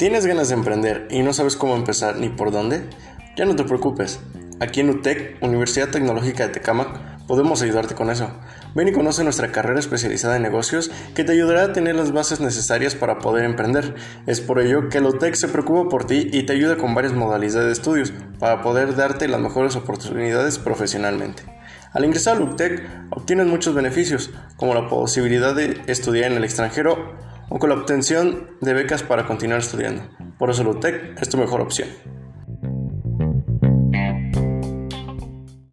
¿Tienes ganas de emprender y no sabes cómo empezar ni por dónde? Ya no te preocupes. Aquí en UTEC, Universidad Tecnológica de Tecámac, podemos ayudarte con eso. Ven y conoce nuestra carrera especializada en negocios que te ayudará a tener las bases necesarias para poder emprender. Es por ello que la UTEC se preocupa por ti y te ayuda con varias modalidades de estudios para poder darte las mejores oportunidades profesionalmente. Al ingresar a UTEC obtienes muchos beneficios, como la posibilidad de estudiar en el extranjero o con la obtención de becas para continuar estudiando. Por eso la UTEC es tu mejor opción.